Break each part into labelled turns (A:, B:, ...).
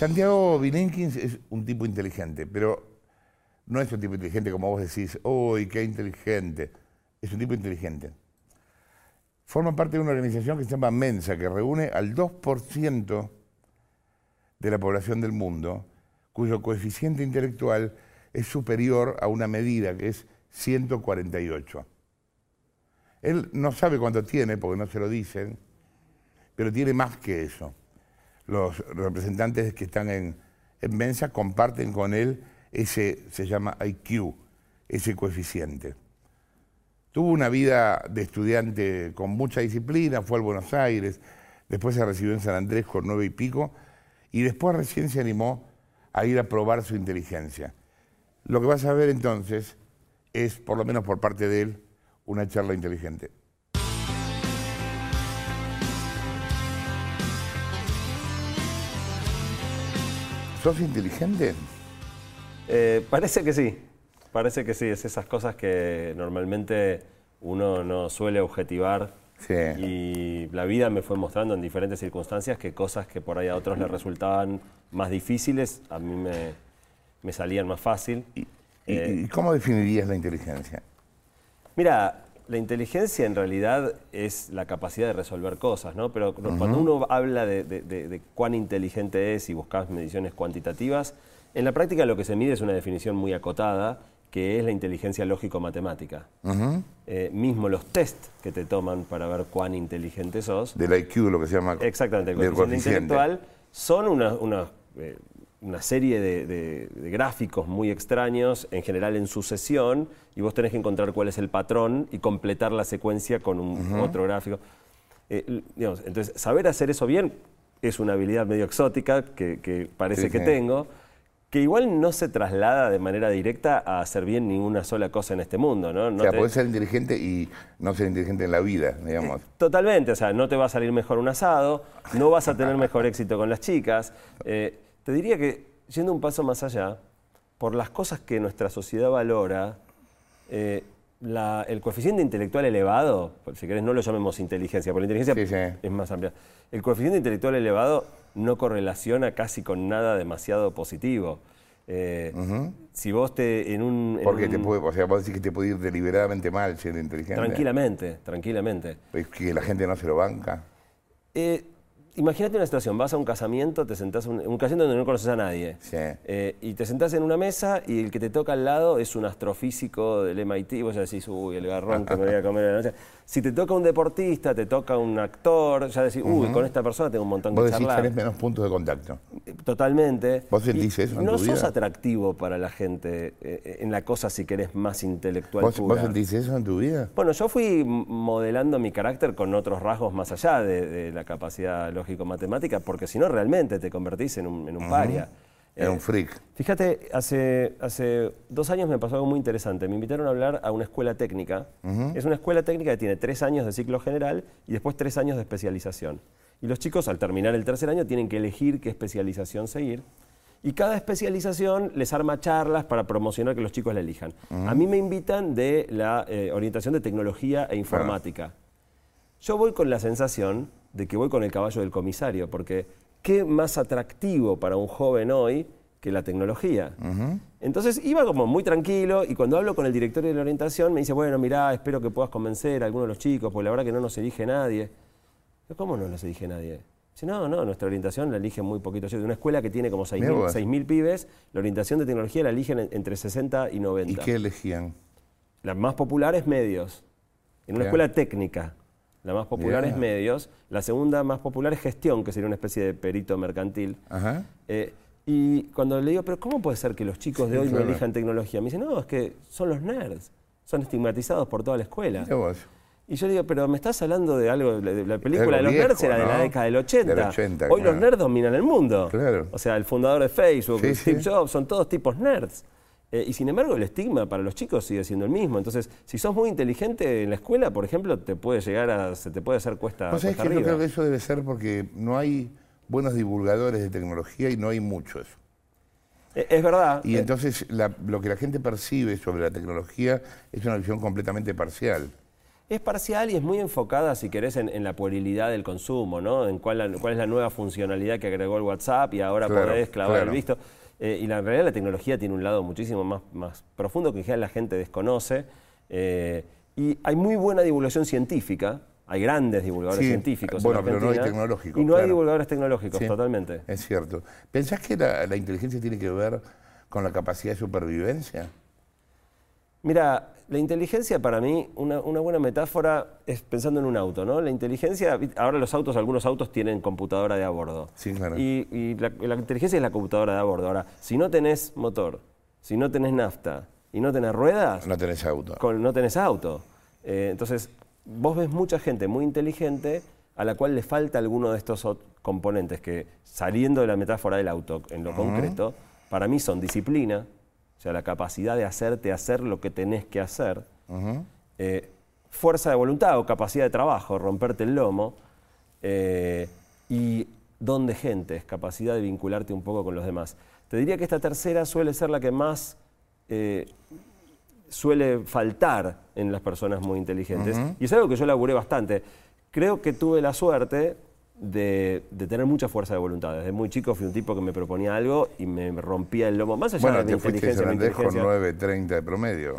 A: Santiago Bilinkins es un tipo inteligente, pero no es un tipo inteligente como vos decís, ¡uy, qué inteligente! Es un tipo inteligente. Forma parte de una organización que se llama Mensa, que reúne al 2% de la población del mundo, cuyo coeficiente intelectual es superior a una medida que es 148. Él no sabe cuánto tiene, porque no se lo dicen, pero tiene más que eso los representantes que están en, Mensa comparten con él ese, se llama IQ, ese coeficiente. Tuvo una vida de estudiante con mucha disciplina, fue a Buenos Aires, después se recibió en San Andrés con nueve y pico, y después recién se animó a ir a probar su inteligencia. Lo que vas a ver entonces es, por lo menos por parte de él, una charla inteligente. ¿Sos inteligente?
B: Eh, parece que sí, parece que sí, es esas cosas que normalmente uno no suele objetivar sí. y la vida me fue mostrando en diferentes circunstancias que cosas que por ahí a otros les resultaban más difíciles, a mí me, salían más fácil.
A: ¿Y, eh, cómo definirías la inteligencia?
B: Mira, la inteligencia en realidad es la capacidad de resolver cosas, ¿no? Pero cuando uno habla de, cuán inteligente es y buscas mediciones cuantitativas, en la práctica lo que se mide es una definición muy acotada, que es la inteligencia lógico-matemática. Eh, mismo los test que te toman para ver cuán inteligente sos.
A: Del IQ, lo que se llama.
B: Exactamente, el coeficiente intelectual, son unas eh, una serie de, gráficos muy extraños, en general en sucesión, y vos tenés que encontrar cuál es el patrón y completar la secuencia con un, otro gráfico. Eh, entonces, saber hacer eso bien es una habilidad medio exótica que, parece que tengo, que igual no se traslada de manera directa a hacer bien ninguna sola cosa en este mundo. ¿no?
A: o sea, podés ser inteligente y no ser inteligente en la vida, digamos.
B: totalmente, o sea, no te va a salir mejor un asado, no vas a tener mejor éxito con las chicas. Eh, te diría que, yendo un paso más allá, por las cosas que nuestra sociedad valora, eh, el coeficiente intelectual elevado, si querés no lo llamemos inteligencia, porque la inteligencia es más amplia, el coeficiente intelectual elevado no correlaciona casi con nada demasiado positivo. Eh, si vos te en un...
A: Porque te puede, o sea, vos decís que te puede ir deliberadamente mal siendo inteligente.
B: Tranquilamente, tranquilamente.
A: Es que la gente no se lo banca.
B: Eh, imagínate una situación, vas a un casamiento, te sentás en un, casamiento donde no conoces a nadie. Eh, y te sentás en una mesa y el que te toca al lado es un astrofísico del MIT y vos ya decís, uy, el garrón que me voy a comer en la noche. Si te toca un deportista, te toca un actor, ya decís, uy, con esta persona tengo un montón de
A: Vos decís, tenés menos puntos de contacto.
B: Eh, totalmente.
A: ¿Vos sentís eso en
B: No
A: tu vida?
B: sos atractivo para la gente eh, en la cosa, si querés, más intelectual
A: ¿Vos, ¿Vos sentís eso en tu vida?
B: Bueno, yo fui modelando mi carácter con otros rasgos más allá de, la capacidad lógico-matemática, porque si no, realmente te convertís en un, en un paria.
A: Era un freak.
B: Fíjate, hace, hace dos años me pasó algo muy interesante. Me invitaron a hablar a una escuela técnica. Es una escuela técnica que tiene tres años de ciclo general y después tres años de especialización. Y los chicos, al terminar el tercer año, tienen que elegir qué especialización seguir. Y cada especialización les arma charlas para promocionar que los chicos la elijan. A mí me invitan de la eh, orientación de tecnología e informática. Yo voy con la sensación de que voy con el caballo del comisario, porque qué más atractivo para un joven hoy que la tecnología. Entonces iba como muy tranquilo y cuando hablo con el directorio de la orientación me dice, bueno, mirá, espero que puedas convencer a algunos de los chicos, porque la verdad que no nos elige nadie. ¿Cómo no nos elige nadie? Dice, no, no, nuestra orientación la eligen muy poquito. De una escuela que tiene como 6.000 pibes, la orientación de tecnología la eligen entre 60 y 90.
A: ¿Y qué elegían?
B: Las más populares medios. En una escuela técnica. La más popular es medios. La segunda más popular es gestión, que sería una especie de perito mercantil. Eh, y cuando le digo, pero ¿cómo puede ser que los chicos de hoy no elijan tecnología? Me dice, no, es que son los nerds. Son estigmatizados por toda la escuela. Y yo digo, pero me estás hablando de algo, de la película de los nerds era de la década del 80. Hoy los nerds dominan el mundo. O sea, el fundador de Facebook, Steve Jobs, son todos tipos nerds. Eh, y sin embargo, el estigma para los chicos sigue siendo el mismo. Entonces, si sos muy inteligente en la escuela, por ejemplo, te puede llegar a, se te puede hacer cuesta.
A: ¿Vos
B: cuesta
A: que yo creo que eso debe ser porque no hay buenos divulgadores de tecnología y no hay muchos.
B: Eh, es verdad.
A: Y entonces lo que la gente percibe sobre la tecnología es una visión completamente parcial.
B: Es parcial y es muy enfocada, si querés, en, la puerilidad del consumo, ¿no? En cuál, cuál, es la nueva funcionalidad que agregó el WhatsApp y ahora podés clavar el visto. Eh, y la, en realidad la tecnología tiene un lado muchísimo más, más profundo que en general la gente desconoce. Eh, y hay muy buena divulgación científica, hay grandes divulgadores científicos.
A: Bueno, pero no hay tecnológicos.
B: Y no hay divulgadores tecnológicos, totalmente.
A: Es cierto. ¿Pensás que la, inteligencia tiene que ver con la capacidad de supervivencia?
B: Mira, la inteligencia para mí, una, buena metáfora es pensando en un auto, ¿no? La inteligencia, ahora los autos, algunos autos tienen computadora de a bordo.
A: Sí, claro.
B: Y, la, inteligencia es la computadora de a bordo. Ahora, si no tenés motor, si no tenés nafta y no tenés ruedas...
A: No tenés auto.
B: no tenés auto. Eh, entonces, vos ves mucha gente muy inteligente a la cual le falta alguno de estos componentes que, saliendo de la metáfora del auto en lo concreto, para mí son disciplina, o sea, la capacidad de hacerte hacer lo que tenés que hacer, eh, fuerza de voluntad o capacidad de trabajo, romperte el lomo, eh, y don de gente, es capacidad de vincularte un poco con los demás. Te diría que esta tercera suele ser la que más eh, suele faltar en las personas muy inteligentes. Y es algo que yo laburé bastante. Creo que tuve la suerte de, tener mucha fuerza de voluntad. Desde muy chico fui un tipo que me proponía algo y me rompía el lomo. Más allá
A: de
B: mi inteligencia.
A: Bueno, con 9.30 de promedio.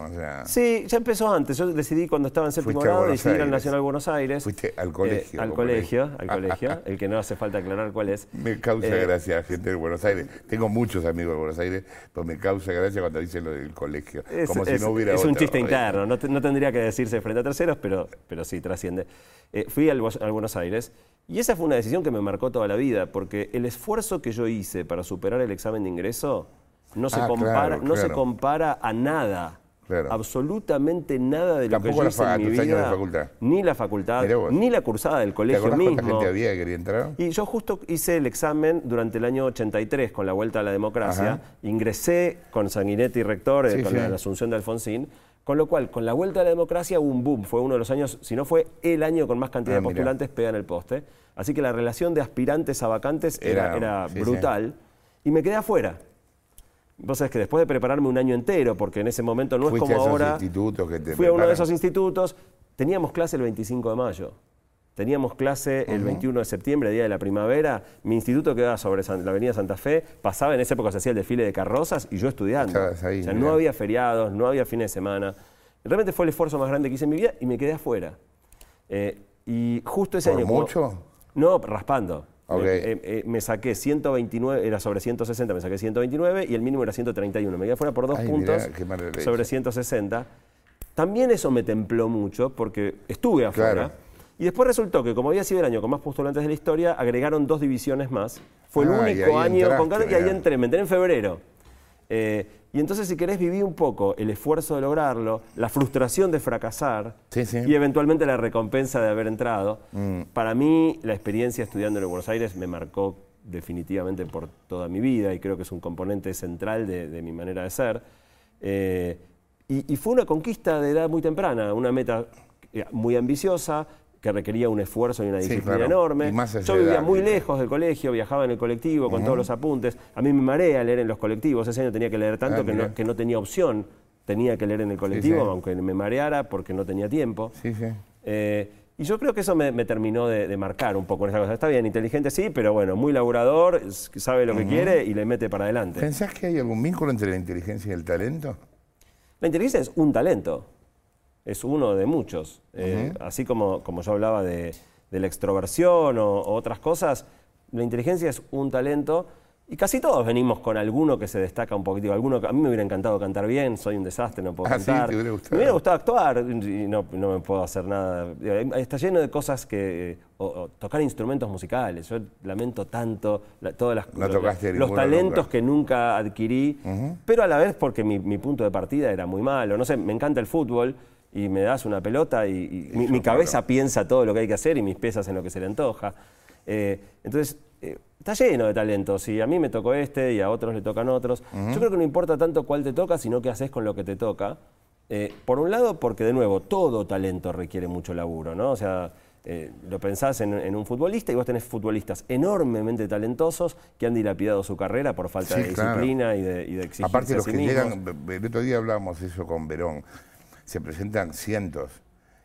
B: Sí, ya empezó antes. Yo decidí cuando estaba en séptimo grado, decidí ir al Nacional Buenos Aires.
A: Fuiste al colegio.
B: Eh, al colegio, al colegio, el que no hace falta aclarar cuál es.
A: Me causa eh, gracia gente de Buenos Aires. Tengo muchos amigos de Buenos Aires, pero me causa gracia cuando dicen lo del colegio.
B: Es,
A: como si no hubiera
B: Es un chiste interno, no, tendría que decirse frente a terceros, pero, pero sí, trasciende. Eh, fui al Buenos Aires y esa fue una decisión que me marcó toda la vida, porque el esfuerzo que yo hice para superar el examen de ingreso no se, ah, compara, No se compara a nada. Absolutamente nada de lo que yo hice en mi vida, ni la facultad, ni la cursada del colegio mismo.
A: gente había que quería entrar?
B: Y yo justo hice el examen durante el año 83 con la vuelta a la democracia. Ingresé con Sanguinetti rector, eh, con la asunción de Alfonsín. Con lo cual, con la vuelta a la democracia hubo un boom. Fue uno de los años, si no fue el año con más cantidad ah, de postulantes, pega en el poste. Así que la relación de aspirantes a vacantes era, brutal. Y me quedé afuera. Vos sabés que después de prepararme un año entero, porque en ese momento no es como ahora. fui a uno de esos institutos. Teníamos clase el 25 de mayo. Teníamos clase el 21 de septiembre, día de la primavera. Mi instituto quedaba sobre la avenida Santa Fe. Pasaba en esa época, se hacía el desfile de carrozas y yo estudiando. o sea, no había feriados, no había fines de semana. Realmente fue el esfuerzo más grande que hice en mi vida y me quedé afuera. Eh, y justo ese
A: ¿Por
B: año.
A: mucho?
B: No, raspando. Eh, eh, me saqué 129, era sobre 160, me saqué 129 y el mínimo era 131. Me quedé fuera por dos puntos sobre 160. También eso me templó mucho porque estuve afuera. Y después resultó que, como había sido el año con más postulantes de la historia, agregaron dos divisiones más. Fue el ah, único año con cada. Y ahí entré, me entré en febrero. Eh, y entonces, si querés, viví un poco el esfuerzo de lograrlo, la frustración de fracasar y eventualmente la recompensa de haber entrado. Mm. Para mí, la experiencia estudiando en Buenos Aires me marcó definitivamente por toda mi vida y creo que es un componente central de, mi manera de ser. Eh, y, y, fue una conquista de edad muy temprana, una meta eh, muy ambiciosa, que requería un esfuerzo y una disciplina enorme. Yo vivía muy lejos del colegio, viajaba en el colectivo con todos los apuntes. A mí me marea leer en los colectivos. Ese año tenía que leer tanto ah, que, no, tenía opción. Tenía que leer en el colectivo, aunque me mareara porque no tenía tiempo. Eh, y yo creo que eso me, terminó de, marcar un poco en esa cosa. Está bien, inteligente sí, pero bueno, muy laburador, sabe lo que quiere y le mete para adelante.
A: ¿Pensás que hay algún vínculo entre la inteligencia y el talento?
B: La inteligencia es un talento es uno de muchos. Eh, así como, como yo hablaba de, la extroversión o, otras cosas, la inteligencia es un talento y casi todos venimos con alguno que se destaca un poquito. Alguno, a mí me hubiera encantado cantar bien, soy un desastre, no puedo
A: ah,
B: cantar.
A: ¿sí?
B: Me hubiera gustado actuar y no, me puedo hacer nada. Está lleno de cosas que. O, tocar instrumentos musicales. Yo lamento tanto todas las, los, talentos que nunca adquirí, pero a la vez porque mi, mi punto de partida era muy malo. No sé, me encanta el fútbol y me das una pelota y, mi, cabeza piensa todo lo que hay que hacer y mis pesas en lo que se le antoja. Eh, entonces, eh, está lleno de talentos y a mí me tocó este y a otros le tocan otros. Yo creo que no importa tanto cuál te toca, sino qué haces con lo que te toca. Eh, por un lado, porque de nuevo, todo talento requiere mucho laburo, ¿no? O sea, lo pensás en, un futbolista y vos tenés futbolistas enormemente talentosos que han dilapidado su carrera por falta de disciplina y de, y
A: Aparte, los que llegan, el otro día hablábamos eso con Verón se presentan cientos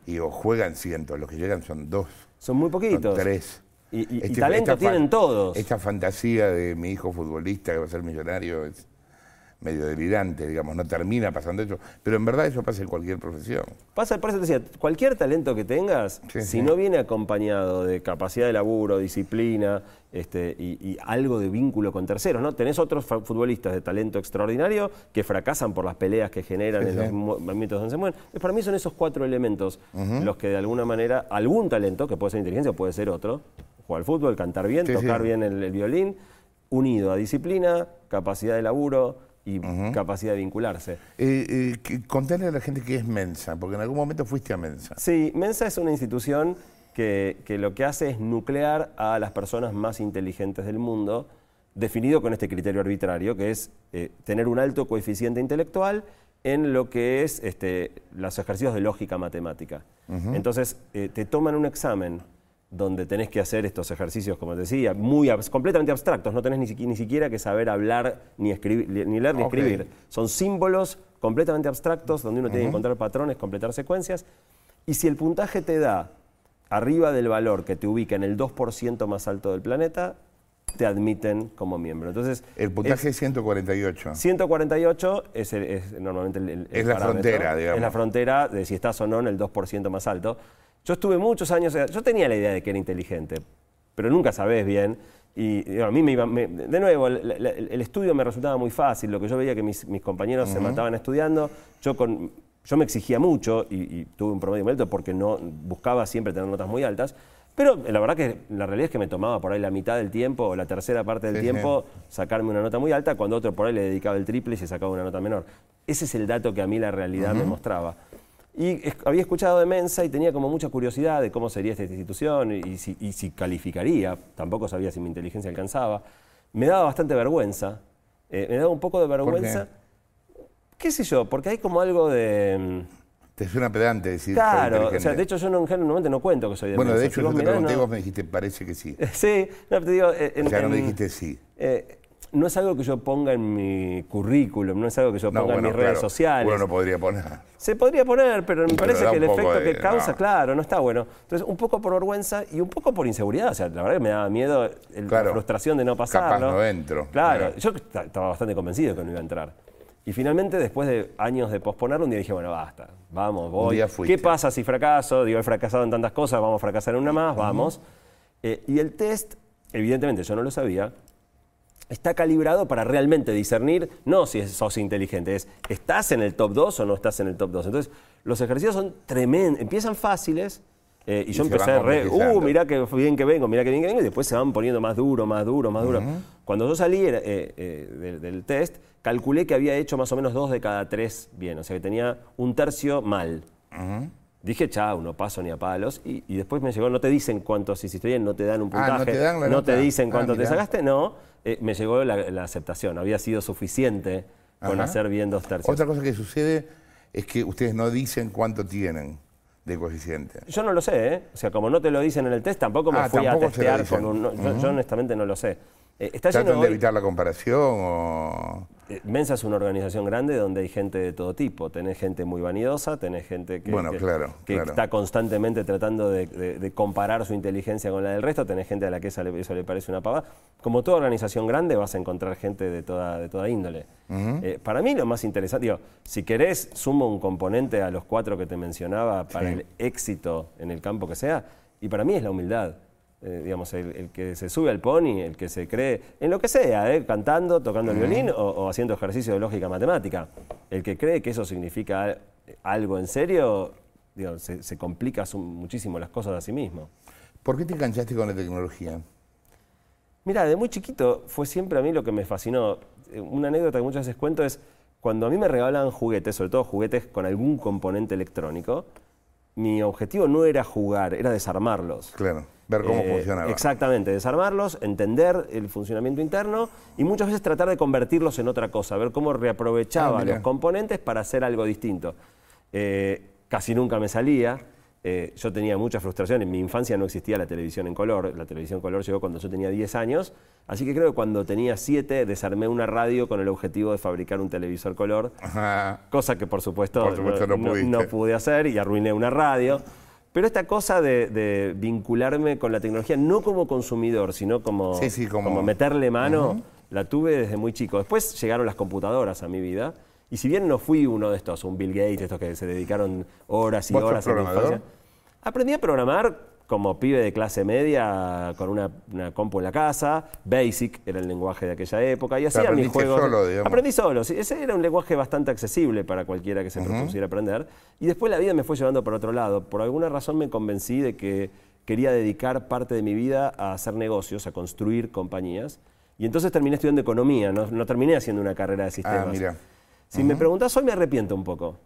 A: y o juegan cientos, los que llegan son dos.
B: Son muy poquitos.
A: Son tres.
B: Y, y- y
A: Este-
B: talento tienen todos.
A: Esta fantasía de mi hijo futbolista que va a ser millonario es medio delirante, digamos, no termina pasando eso. Pero en verdad eso pasa en cualquier profesión.
B: Pasa, por eso te decía, cualquier talento que tengas,
A: Sí,
B: si
A: sí.
B: no viene acompañado de capacidad de laburo, disciplina este, y, y algo de vínculo con terceros, ¿no? Tenés otros futbolistas de talento extraordinario que fracasan por las peleas que generan
A: Sí,
B: en los mo- momentos donde se mueven. Para mí son esos cuatro elementos los que de alguna manera, algún talento, que puede ser inteligencia o puede ser otro, jugar al fútbol, cantar bien, tocar bien el, el violín, unido a disciplina, capacidad de laburo y capacidad de vincularse.
A: Eh, eh, contale a la gente qué es Mensa, porque en algún momento fuiste a Mensa.
B: Sí, Mensa es una institución que, que lo que hace es nuclear a las personas más inteligentes del mundo, definido con este criterio arbitrario, que es eh, tener un alto coeficiente intelectual en lo que es este, los ejercicios de lógica matemática. Entonces, eh, te toman un examen donde tenés que hacer estos ejercicios, como te decía, muy abs- completamente abstractos, no tenés ni, siqui- ni siquiera que saber hablar, ni, escribir, ni leer, ni escribir. Son símbolos completamente abstractos donde uno tiene que encontrar patrones, completar secuencias. Y si el puntaje te da arriba del valor que te ubica en el 2% más alto del planeta, te admiten como miembro. Entonces,
A: El puntaje es 148.
B: 148 es, el- es normalmente el, el- el
A: Es la
B: parámetro.
A: frontera, digamos.
B: Es la frontera de si estás o no en el 2% más alto. Yo estuve muchos años, yo tenía la idea de que era inteligente, pero nunca sabés bien. Y digo, a mí me iba, me- de nuevo, el, el- el estudio me resultaba muy fácil, lo que yo veía que mis, mis compañeros se mataban estudiando, yo, con, yo me exigía mucho y, y tuve un promedio muy alto porque no buscaba siempre tener notas muy altas, pero la verdad que la realidad es que me tomaba por ahí la mitad del tiempo o la tercera parte del
A: Sí,
B: tiempo sacarme una nota muy alta cuando otro por ahí le dedicaba el triple y se sacaba una nota menor. Ese es el dato que a mí la realidad me mostraba. Y es- había escuchado de Mensa y tenía como mucha curiosidad de cómo sería esta institución y, y si, y si calificaría. Tampoco sabía si mi inteligencia alcanzaba. Me daba bastante vergüenza. eh, me daba un poco de vergüenza. qué? sé yo? Porque hay como algo de... mm,
A: Te suena pedante decir
B: Claro, o sea, de hecho yo no, en general normalmente no cuento que soy de
A: Bueno, de
B: Mensa.
A: hecho
B: Si
A: yo te pregunté
B: no-
A: vos me dijiste, parece que sí.
B: Sí, no, te digo... eh, en-
A: O sea, no me dijiste sí.
B: eh, no es algo que yo ponga en mi currículum, no es algo que yo
A: No,
B: ponga
A: bueno,
B: en mis redes sociales.
A: Uno no podría poner.
B: Se podría poner, pero me
A: Pero
B: parece que el efecto
A: de-
B: que causa,
A: no.
B: claro, no está bueno. Entonces, un poco por vergüenza y un poco por inseguridad. O sea, la verdad que me daba miedo el-
A: Claro.
B: la frustración de no pasarlo.
A: no entro.
B: Claro, yo esta- estaba bastante convencido que no iba a entrar. Y finalmente, después de años de posponerlo, un día dije, bueno, basta, vamos, voy. ¿Qué pasa si fracaso? Digo, he fracasado en tantas cosas, vamos a fracasar en una más, vamos. Eh, y el test, evidentemente yo no lo sabía, está calibrado para realmente discernir, no si sos inteligente, es estás en el top 2 o no estás en el top 2. Entonces, los ejercicios son tremendos, empiezan fáciles. eh, y,
A: Y
B: yo empecé re, uh, mirá que bien que vengo, mirá que bien que vengo, y después se van poniendo más duro, más duro, más duro. Cuando yo salí eh, eh, del, del test, calculé que había hecho más o menos dos de cada tres bien, o sea que tenía un tercio mal. Dije, chao, no paso ni a palos. Y, y después me llegó, no te dicen cuántos hiciste bien, no te dan un
A: Ah, ¿no
B: puntaje.
A: te dan la nota?
B: dicen
A: Ah,
B: cuánto te sacaste, no. Eh, me llegó la, la aceptación. Había sido suficiente con
A: Ajá.
B: hacer bien dos tercios.
A: Otra cosa que sucede es que ustedes no dicen cuánto tienen de coeficiente.
B: Yo no lo sé, ¿eh? O sea, como no te lo dicen en el test, tampoco me
A: Ah,
B: fui a
A: tampoco
B: testear con un. no, yo, yo honestamente no lo sé. Eh, está
A: ¿Tratan de
B: hoy-
A: evitar la comparación o...?
B: Eh, Mensa es una organización grande donde hay gente de todo tipo. Tenés gente muy vanidosa, tenés gente que,
A: Bueno,
B: que-
A: claro,
B: que
A: claro.
B: está constantemente tratando de, de- de comparar su inteligencia con la del resto, tenés gente a la que eso le, eso le parece una pavada. Como toda organización grande vas a encontrar gente de toda, de toda índole. Eh, para mí lo más interesante, digo, si querés, sumo un componente a los cuatro que te mencionaba para
A: Sí.
B: el éxito en el campo que sea, y para mí es la humildad. Eh, digamos, el, el que se sube al pony, el que se cree, en lo que sea, eh, cantando, tocando el violín o, o haciendo ejercicio de lógica matemática. El que cree que eso significa al- algo en serio, digo, se, se complica su- muchísimo las cosas a sí mismo.
A: ¿Por qué te enganchaste con la tecnología?
B: Mira, de muy chiquito fue siempre a mí lo que me fascinó. Eh, Una anécdota que muchas veces cuento es cuando a mí me regalaban juguetes, sobre todo juguetes con algún componente electrónico, mi objetivo no era jugar, era desarmarlos.
A: Claro, ver cómo
B: Eh,
A: funcionaba.
B: Exactamente, desarmarlos, entender el funcionamiento interno y muchas veces tratar de convertirlos en otra cosa, ver cómo reaprovechaba
A: Ah,
B: los componentes para hacer algo distinto. Eh, casi nunca me salía Eh, yo tenía mucha frustración. En mi infancia no existía la televisión en color. La televisión en color llegó cuando yo tenía 10 años. Así que creo que cuando tenía 7 desarmé una radio con el objetivo de fabricar un televisor color. Cosa que por supuesto, no, pude hacer y arruiné una radio. Pero esta cosa de, vincularme con la tecnología, no como consumidor, sino como, como... meterle mano, la tuve desde muy chico. Después llegaron las computadoras a mi vida. Y si bien no fui uno de estos, un Bill Gates, estos que se dedicaron horas y horas a la infancia, aprendí a programar como pibe de clase media con una, compu en la casa, Basic era el lenguaje de aquella época, y hacía mis juegos. Solo, digamos. Aprendí solo, ese era un lenguaje bastante accesible para cualquiera que se propusiera aprender. Y después la vida me fue llevando por otro lado. Por alguna razón me convencí de que quería dedicar parte de mi vida a hacer negocios, a construir compañías. Y entonces terminé estudiando economía, no, terminé haciendo una carrera de sistemas. Ah, mira. Si me preguntas hoy me arrepiento un poco.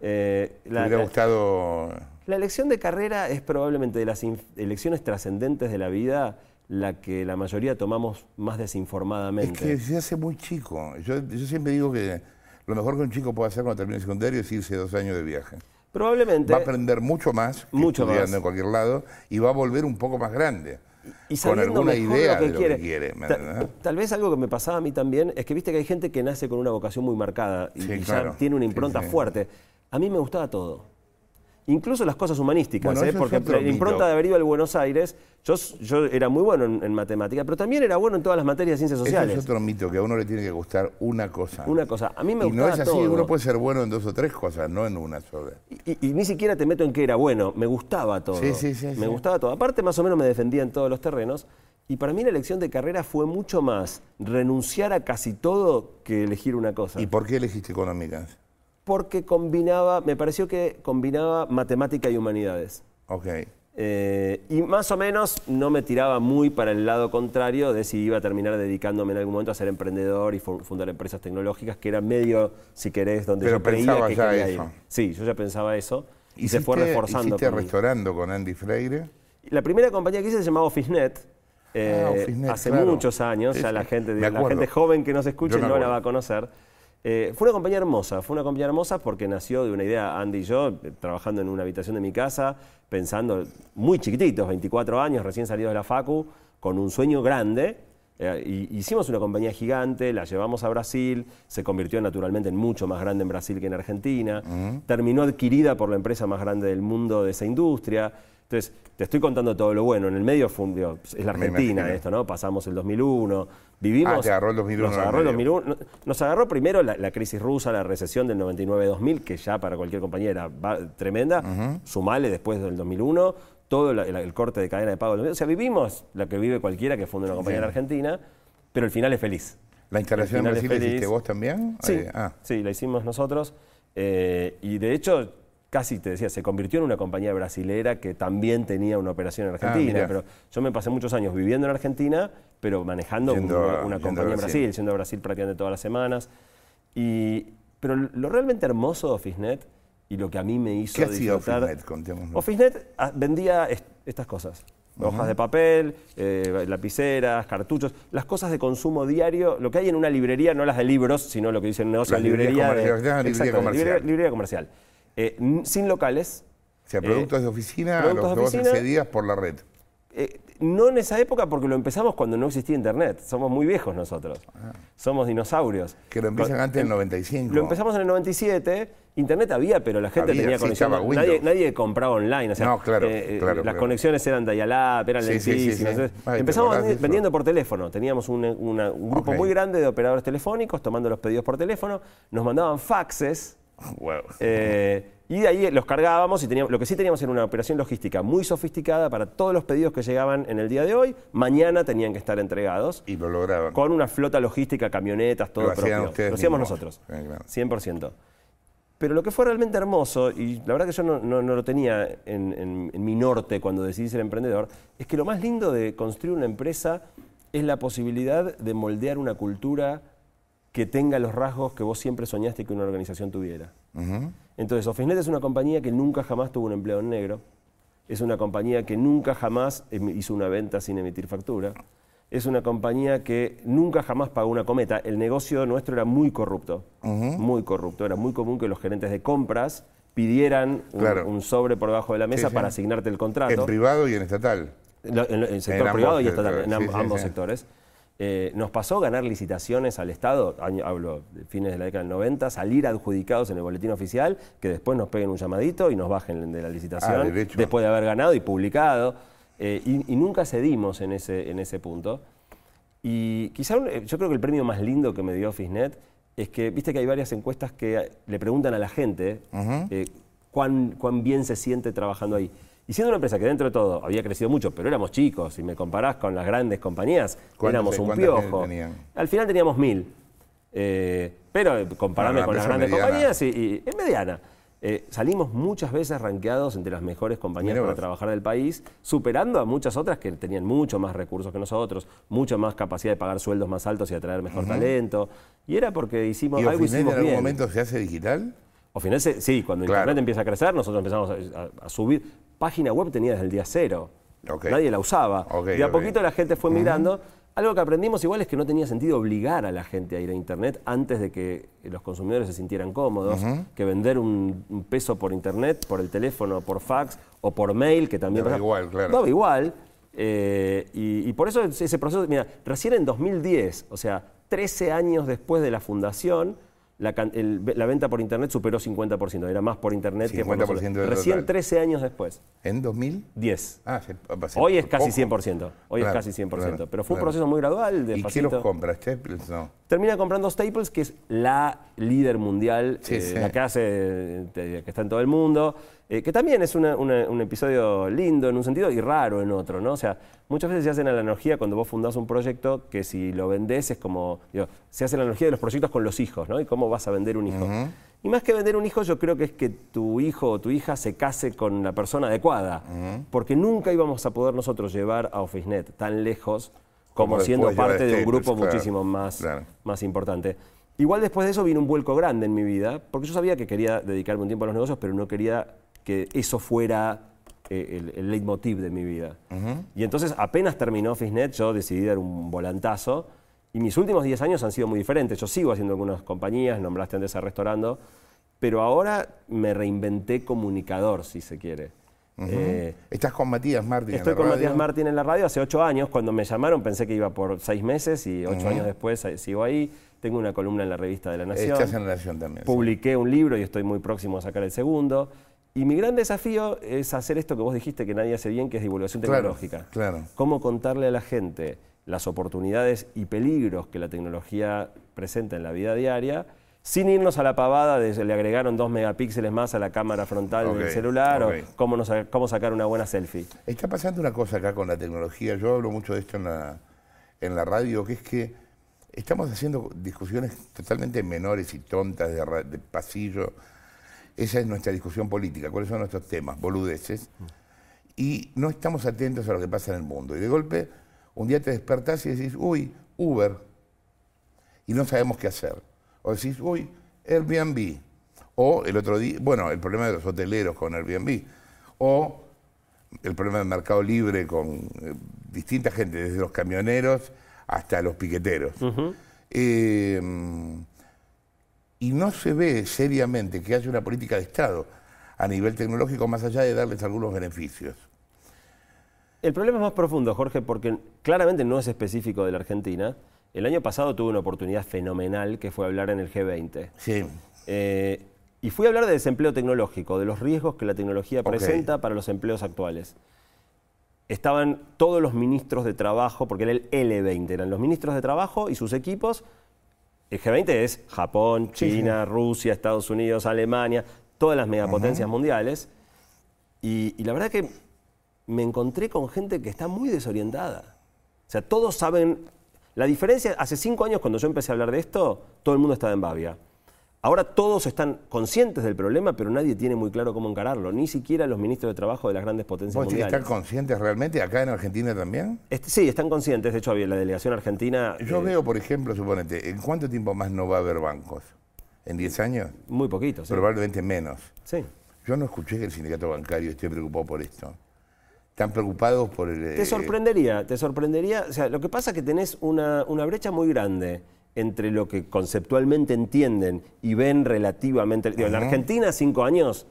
A: Eh, la, hubiera gustado...
B: La elección de carrera es probablemente de las elecciones trascendentes de la vida la que la mayoría tomamos más desinformadamente.
A: Es que se hace muy chico. Yo, siempre digo que lo mejor que un chico puede hacer cuando termine el secundario es irse dos años de viaje.
B: Probablemente.
A: Va a aprender mucho más que mucho estudiando en cualquier lado y va a volver un poco más grande y con alguna idea de lo que quiere.
B: tal, vez algo que me pasaba a mí también es que viste que hay gente que nace con una vocación muy marcada y, ya tiene una impronta fuerte. A mí me gustaba todo. Incluso las cosas humanísticas, ¿eh? porque la impronta de haber ido al Buenos Aires, yo, yo era muy bueno en, matemática, pero también era bueno en todas las materias de ciencias sociales.
A: Eso es otro mito, que a uno le tiene que gustar una cosa.
B: Una cosa. A mí me
A: y no es así, uno puede ser bueno en dos o tres cosas, no en una sola.
B: Y, ni siquiera te meto en que era bueno, me gustaba todo. Sí, sí, sí. Me gustaba todo. Aparte, más o menos me defendía en todos los terrenos. Y para mí la elección de carrera fue mucho más renunciar a casi todo que elegir una cosa.
A: ¿Y por qué elegiste económicas?
B: Porque combinaba, me pareció que combinaba matemática y humanidades.
A: Ok.
B: Eh, y más o menos no me tiraba muy para el lado contrario de si iba a terminar dedicándome en algún momento a ser emprendedor y fundar empresas tecnológicas, que era medio, si querés, donde
A: yo creía que ya eso.
B: Sí, yo ya pensaba eso y se fue reforzando.
A: ¿Hiciste restaurando con Andy Freire?
B: La primera compañía que hice se llamaba Officenet. Eh, ah, hace muchos años, ya la gente, la gente joven que nos escuche no la va a conocer. Eh, fue una compañía hermosa, fue una compañía hermosa porque nació de una idea, Andy y yo, eh, trabajando en una habitación de mi casa, pensando muy chiquititos, 24 años, recién salidos de la Facu, con un sueño grande. Eh, hicimos una compañía gigante, la llevamos a Brasil, se convirtió naturalmente en mucho más grande en Brasil que en Argentina, terminó adquirida por la empresa más grande del mundo de esa industria. Entonces, te estoy contando todo lo bueno. En el medio fue, es la Argentina esto, ¿no? Pasamos el 2001, vivimos...
A: Ah, te agarró el 2001.
B: Nos agarró el 2001. Nos agarró primero la, crisis rusa, la recesión del 99-2000, que ya para cualquier compañera era tremenda. Sumale después del 2001, todo el, corte de cadena de pago. O sea, vivimos la que vive cualquiera que funde una compañía en Argentina, pero el final es feliz.
A: ¿La instalación en Brasil la hiciste vos también?
B: Sí, ah. sí la hicimos nosotros. Eh, y de hecho casi te decía, se convirtió en una compañía brasilera que también tenía una operación en ah, Argentina. pero yo me pasé muchos años viviendo en Argentina, pero manejando una, compañía en Brasil, yendo a Brasil prácticamente todas las semanas. Y, pero lo realmente hermoso de OfficeNet y lo que a mí me hizo
A: ¿Qué disfrutar... OfficeNet?
B: OfficeNet ah, vendía estas cosas. Hojas de papel, eh, lapiceras, cartuchos, las cosas de consumo diario, lo que hay en una librería, no las de libros, sino lo que dicen negocio, librería,
A: librería, comercial.
B: librería comercial. Eh, sin locales.
A: O sea, productos de oficina a los que vos accedías por la red.
B: Eh, no en esa época porque lo empezamos cuando no existía Internet. Somos muy viejos nosotros. Ah. Somos dinosaurios.
A: Que lo empiezan antes del 95.
B: Lo empezamos en el 97. Internet había, pero la gente tenía conexión. Nadie, compraba online. no, claro, eh, Las conexiones eran dial-up, eran lentísimas. empezamos vendiendo por teléfono. Teníamos un, grupo muy grande de operadores telefónicos tomando los pedidos por teléfono. Nos mandaban faxes eh, y de ahí los cargábamos y teníamos, lo que sí teníamos era una operación logística muy sofisticada para todos los pedidos que llegaban en el día de hoy. Mañana tenían que estar entregados.
A: Y lo lograban.
B: Con una flota logística, camionetas, todo lo propio. Lo hacíamos nosotros. 100%. Pero lo que fue realmente hermoso, y la verdad que yo no, lo tenía en, en mi norte cuando decidí ser emprendedor, es que lo más lindo de construir una empresa es la posibilidad de moldear una cultura que tenga los rasgos que vos siempre soñaste que una organización tuviera. Entonces, OfficeNet es una compañía que nunca jamás tuvo un empleo en negro, es una compañía que nunca jamás hizo una venta sin emitir factura, es una compañía que nunca jamás pagó una cometa. El negocio nuestro era muy corrupto, muy corrupto. Era muy común que los gerentes de compras pidieran un,
A: Claro.
B: un sobre por debajo de la mesa
A: Sí, sí.
B: para asignarte el
A: En
B: contrato.
A: privado y en estatal.
B: Lo- En, en el sector privado y estatal, en
A: sí,
B: ambos
A: sí.
B: sectores. Eh, nos pasó ganar licitaciones al Estado, año- hablo de fines de la década del 90, salir adjudicados en el boletín oficial, que después nos peguen un llamadito y nos bajen de la licitación,
A: Ah,
B: después de haber ganado y publicado. eh, y, y nunca cedimos en ese, en ese punto. Y quizá un- eh, yo creo que el premio más lindo que me dio Fisnet es que, viste que hay varias encuestas que le preguntan a la gente eh, cuán, cuán bien se siente trabajando ahí. Y siendo una empresa que dentro de todo había crecido mucho, pero éramos chicos, si me comparás con las grandes compañías,
A: ¿Cuántos-
B: éramos un piojo. Al final teníamos mil. Eh, pero eh,
A: Bueno, una
B: con las grandes
A: mediana.
B: compañías y, y es mediana. Eh, salimos muchas veces rankeados entre las mejores compañías
A: Mirá
B: para
A: vos.
B: trabajar del país, superando a muchas otras que tenían mucho más recursos que nosotros, mucha más capacidad de pagar sueldos más altos y atraer mejor talento. Y era porque hicimos
A: ¿Y
B: algo
A: Ofinet en
B: hicimos
A: algún
B: bien.
A: momento se hace digital?
B: O final, sí, cuando
A: Claro.
B: Internet empieza a crecer, nosotros empezamos a, a- a subir. Página web tenía desde el día cero. Nadie la usaba. De a poquito la gente fue migrando. Algo que aprendimos igual es que no tenía sentido obligar a la gente a ir a Internet antes de que los consumidores se sintieran cómodos, que vender un, un peso por Internet, por el teléfono, por fax o por mail, que también...
A: Daba igual, claro.
B: Daba igual. eh, y, y por eso ese proceso, mira, recién en 2010, o sea, 13 años después de la fundación, la, el- la venta por internet superó 50%, era más por internet que por
A: 50%
B: nosotros.
A: del
B: Recién
A: total.
B: 13 años después,
A: ¿En 2000?
B: 10.
A: Ah, se- hace
B: Hoy es casi
A: poco.
B: 100%, hoy
A: Claro,
B: es casi 100%,
A: claro,
B: pero fue un
A: claro.
B: proceso muy gradual,
A: ¿Y qué
B: despacito.
A: los compra? ¿Staples? No.
B: Termina comprando Staples, que es la líder mundial,
A: Sí,
B: eh,
A: sí.
B: la que hace, eh, que está en todo el mundo, eh, que también es una- una- un episodio lindo en un sentido y raro en otro, ¿no? O sea, muchas veces se hace la analogía cuando vos fundás un proyecto que si lo vendés es como, digo, se hace la analogía de los proyectos con los hijos, ¿no? Y cómo vas a vender un hijo. Y más que vender un hijo, yo creo que es que tu hijo o tu hija se case con la persona adecuada, porque nunca íbamos a poder nosotros llevar a OfficeNet tan lejos como,
A: Como
B: siendo parte de un grupo
A: claro,
B: muchísimo más,
A: claro.
B: más importante. Igual después de eso vino un vuelco grande en mi vida, porque yo sabía que quería dedicarme un tiempo a los negocios, pero no quería que eso fuera eh, el, el leitmotiv de mi vida. Y entonces apenas terminó Fisnet, yo decidí dar un volantazo, y mis últimos 10 años han sido muy diferentes. Yo sigo haciendo algunas compañías, nombraste antes a Restaurando, pero ahora me reinventé comunicador, si se quiere. Eh,
A: Estás con Matías Martín. en
B: Estoy
A: la
B: con
A: radio.
B: Matías Martín en la radio hace ocho años. Cuando me llamaron pensé que iba por seis meses y ocho años después eh, sigo ahí. Tengo una columna en la revista de La Nación.
A: Estás en la Nación también. sí.
B: Publiqué un libro y estoy muy próximo a sacar el segundo. Y mi gran desafío es hacer esto que vos dijiste que nadie hace bien, que es divulgación
A: Claro,
B: tecnológica.
A: claro.
B: Cómo contarle a la gente las oportunidades y peligros que la tecnología presenta en la vida diaria, sin irnos a la pavada de le agregaron dos megapíxeles más a la cámara frontal del celular o cómo, nos- cómo sacar una buena selfie.
A: Está pasando una cosa acá con la tecnología. Yo hablo mucho de esto en la, en la radio, que es que estamos haciendo discusiones totalmente menores y tontas de pasillo. Esa es nuestra discusión política. ¿Cuáles son nuestros temas? Boludeces. Y no estamos atentos a lo que pasa en el mundo. Y de golpe, un día te despertás y decís, uy, Uber. Y no sabemos qué hacer. O decís, uy, Airbnb. O el otro día, bueno, el problema de los hoteleros con Airbnb. O el problema del mercado libre con eh, distinta gente, desde los camioneros hasta los piqueteros. Eh, y no se ve seriamente que haya una política de Estado a nivel tecnológico más allá de darles algunos beneficios.
B: El problema es más profundo, Jorge, porque claramente no es específico de la Argentina. El año pasado tuve una oportunidad fenomenal que fue hablar en el G20.
A: Sí,
B: Eh, y fui a hablar de desempleo tecnológico, de los riesgos que la tecnología presenta para los empleos actuales. Estaban todos los ministros de trabajo, porque era el L20, eran los ministros de trabajo y sus equipos. El G20 es Japón,
A: Sí,
B: China, Rusia, Estados Unidos, Alemania, todas las megapotencias mundiales. Y, y la verdad que me encontré con gente que está muy desorientada. O sea, todos saben. La diferencia, hace cinco años cuando yo empecé a hablar de esto, todo el mundo estaba en Bavia. Ahora todos están conscientes del problema, pero nadie tiene muy claro cómo encararlo. Ni siquiera los ministros de trabajo de las grandes potencias
A: ¿Vos
B: mundiales.
A: están conscientes realmente acá en Argentina también?
B: Este, sí, están conscientes. De hecho, había la delegación argentina.
A: Yo
B: eh,
A: veo, por ejemplo, suponete, ¿en cuánto tiempo más no va a haber bancos? ¿En 10 años?
B: Muy poquito, sí.
A: Probablemente menos.
B: Sí.
A: Yo no escuché que el sindicato bancario esté preocupado por esto. Están preocupados por el...
B: Te
A: eh,
B: sorprendería, te sorprendería. O sea, lo que pasa es que tenés una, una brecha muy grande entre lo que conceptualmente entienden y ven relativamente. digo, En Argentina, cinco años,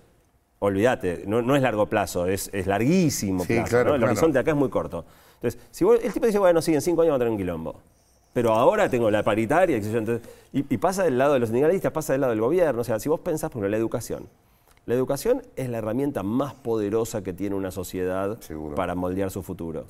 B: olvídate, no, no es largo plazo, es, es larguísimo
A: Sí,
B: plazo.
A: claro,
B: ¿no? El
A: claro.
B: horizonte acá es muy corto. Entonces, si vos- el tipo dice, bueno, sí, en cinco años va a tener un quilombo. Pero ahora tengo la paritaria, entonces- y, y pasa del lado de los sindicalistas, pasa del lado del gobierno. O sea, si vos pensás, por ejemplo, la educación. La educación es la herramienta más poderosa que tiene una sociedad
A: Seguro.
B: para moldear su futuro.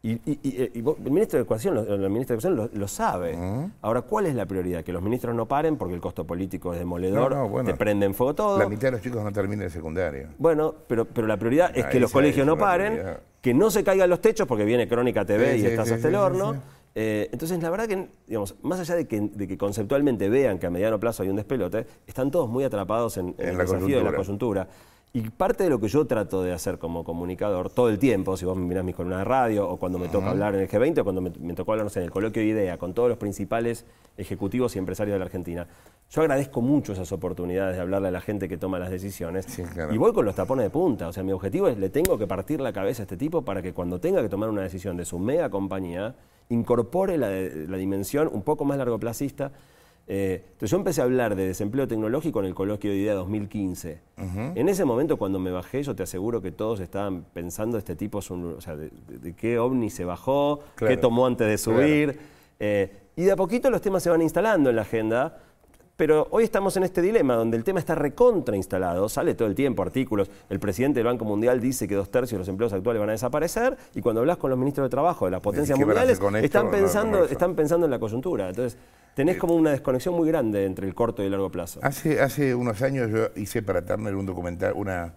B: Y, y- y- y vos- el ministro de Educación, lo, el ministro de Educación lo, lo sabe. Ahora, ¿cuál es la prioridad? Que los ministros no paren porque el costo político es demoledor,
A: No, no, bueno.
B: te prenden fuego todo.
A: La mitad de los chicos no terminan el secundario.
B: Bueno, pero, pero la prioridad es
A: Ah,
B: que los colegios no paren,
A: prioridad.
B: que no se caigan los techos porque viene Crónica TV
A: Sí,
B: y
A: sí,
B: estás
A: sí,
B: hasta el horno. Eh, entonces, la verdad que, digamos, más allá de que, de que conceptualmente vean que a mediano plazo hay un despelote, están todos muy atrapados en, en
A: En
B: el
A: la
B: desafío de la
A: coyuntura.
B: Y parte de lo que yo trato de hacer como comunicador todo el tiempo, si vos me mirás mis columnas de radio o cuando me toca hablar en el G20 o cuando me, me tocó hablar no sé, en el coloquio de IDEA con todos los principales ejecutivos y empresarios de la Argentina, yo agradezco mucho esas oportunidades de hablarle a la gente que toma las decisiones.
A: Sí, claro.
B: Y voy con los tapones de punta. O sea, mi objetivo es, le tengo que partir la cabeza a este tipo para que cuando tenga que tomar una decisión de su mega compañía, incorpore la, la dimensión un poco más largoplacista. Eh, entonces yo empecé a hablar de desempleo tecnológico en el coloquio de IDEA 2015. En ese momento, cuando me bajé, yo te aseguro que todos estaban pensando, este tipo es un... O sea, de, de- de qué ovni se bajó,
A: Claro.
B: qué tomó antes de subir. Eh, y de a poquito los temas se van instalando en la agenda. Pero hoy estamos en este dilema donde el tema está recontra instalado, sale todo el tiempo artículos, el presidente del Banco Mundial dice que dos tercios de los empleos actuales van a desaparecer y cuando hablas con los ministros de Trabajo de las potencias
A: ¿qué van a
B: mundiales están pensando,
A: no.
B: están pensando en la coyuntura. Entonces tenés como una desconexión muy grande entre el corto y el largo plazo.
A: Hace, hace unos años yo hice para Turner un documental, una,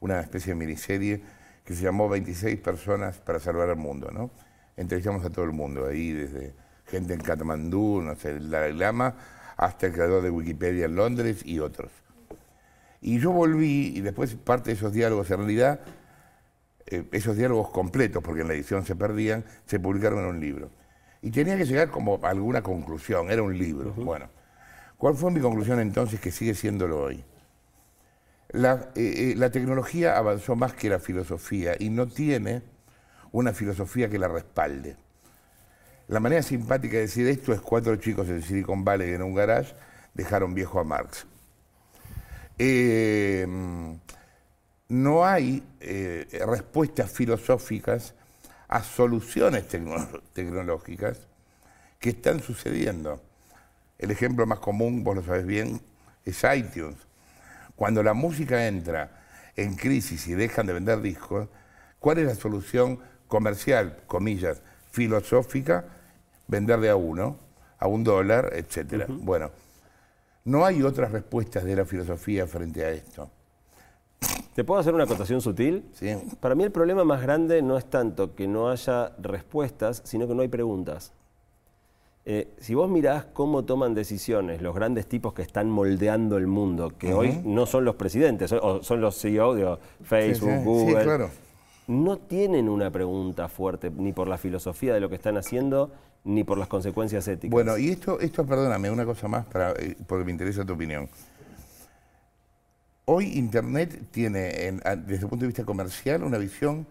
A: una especie de miniserie que se llamó 26 personas para salvar al mundo, ¿no? Entrevistamos a todo el mundo, ahí desde gente en Katmandú, no sé, el Dalai Lama, hasta el creador de Wikipedia en Londres y otros. Y yo volví, y después parte de esos diálogos, en realidad, eh, esos diálogos completos, porque en la edición se perdían, se publicaron en un libro. Y tenía que llegar como a alguna conclusión, era un libro. Bueno, ¿cuál fue mi conclusión entonces que sigue siéndolo hoy? La, eh, eh, la tecnología avanzó más que la filosofía y no tiene una filosofía que la respalde. La manera simpática de decir esto es cuatro chicos en Silicon Valley en un garage dejaron viejo a Marx. Eh, no hay eh, respuestas filosóficas a soluciones tecno- tecnológicas que están sucediendo. El ejemplo más común, vos lo sabés bien, es iTunes. Cuando la música entra en crisis y dejan de vender discos, ¿cuál es la solución comercial, comillas, filosófica? Vender de a uno, a un dólar, etcétera. Bueno, no hay otras respuestas de la filosofía frente a esto.
B: ¿Te puedo hacer una acotación sutil?
A: ¿sí?
B: Para mí el problema más grande no es tanto que no haya respuestas, sino que no hay preguntas. Eh, si vos mirás cómo toman decisiones los grandes tipos que están moldeando el mundo, que hoy no son los presidentes, o- son los CEO de Facebook,
A: Sí, sí, sí,
B: Google,
A: claro.
B: No tienen una pregunta fuerte ni por la filosofía de lo que están haciendo, ni por las consecuencias éticas.
A: Bueno, y esto, esto, perdóname, una cosa más para, eh, porque me interesa tu opinión. Hoy Internet tiene, en- desde el punto de vista comercial, una visión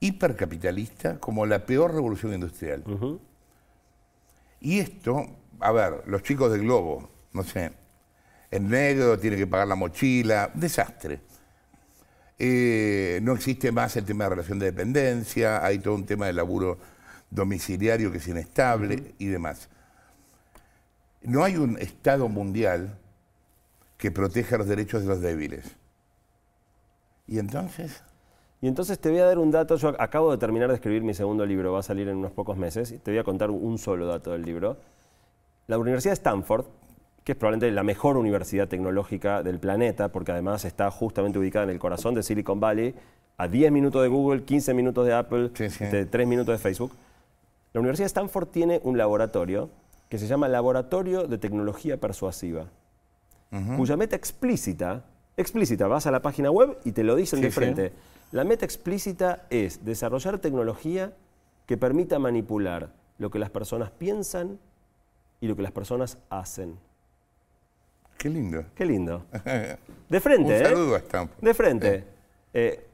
A: hipercapitalista como la peor revolución industrial. Y esto, a ver, los chicos del Globo, no sé, el negro tiene que pagar la mochila, desastre. Eh, no existe más el tema de relación de dependencia, hay todo un tema de laburo domiciliario que es inestable y demás. No hay un Estado mundial que proteja los derechos de los débiles. ¿Y entonces?
B: Y entonces te voy a dar un dato, yo acabo de terminar de escribir mi segundo libro, va a salir en unos pocos meses, y te voy a contar un solo dato del libro. La Universidad de Stanford, que es probablemente la mejor universidad tecnológica del planeta, porque además está justamente ubicada en el corazón de Silicon Valley, a 10 minutos de Google, 15 minutos de Apple,
A: Sí, sí.
B: este, 3 minutos de Facebook. La Universidad de Stanford tiene un laboratorio que se llama Laboratorio de Tecnología Persuasiva, cuya meta explícita, explícita, vas a la página web y te lo dicen
A: Sí,
B: de frente. La meta explícita es desarrollar tecnología que permita manipular lo que las personas piensan y lo que las personas hacen.
A: Qué lindo.
B: Qué lindo. De frente,
A: Un
B: ¿eh?
A: saludo a Stanford.
B: De frente. Eh,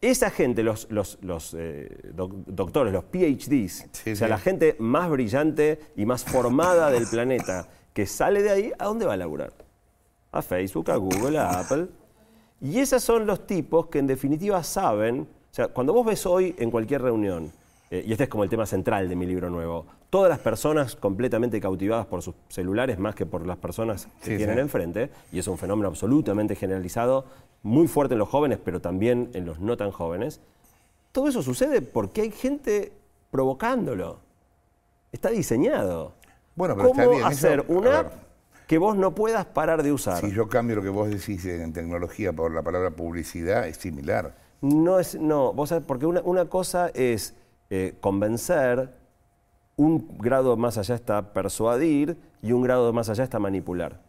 B: esa gente, los, los- los, eh, doc- doctores, los PhDs,
A: Sí,
B: o sea,
A: sí.
B: la gente más brillante y más formada del planeta, que sale de ahí, ¿a dónde va a laburar? A Facebook, a Google, a Apple. Y esos son los tipos que en definitiva saben, o sea, cuando vos ves hoy en cualquier reunión, eh, y este es como el tema central de mi libro nuevo, todas las personas completamente cautivadas por sus celulares más que por las personas que
A: Sí,
B: tienen
A: sí.
B: enfrente, y es un fenómeno absolutamente generalizado, muy fuerte en los jóvenes, pero también en los no tan jóvenes, todo eso sucede porque hay gente provocándolo. Está diseñado.
A: Bueno, pero
B: ¿Cómo
A: está bien,
B: hacer una que vos no puedas parar de usar?
A: Si yo cambio lo que vos decís en tecnología por la palabra publicidad, es similar.
B: No es, no, vos sabés, porque una, una cosa es eh, convencer, un grado más allá está persuadir y un grado más allá está manipular.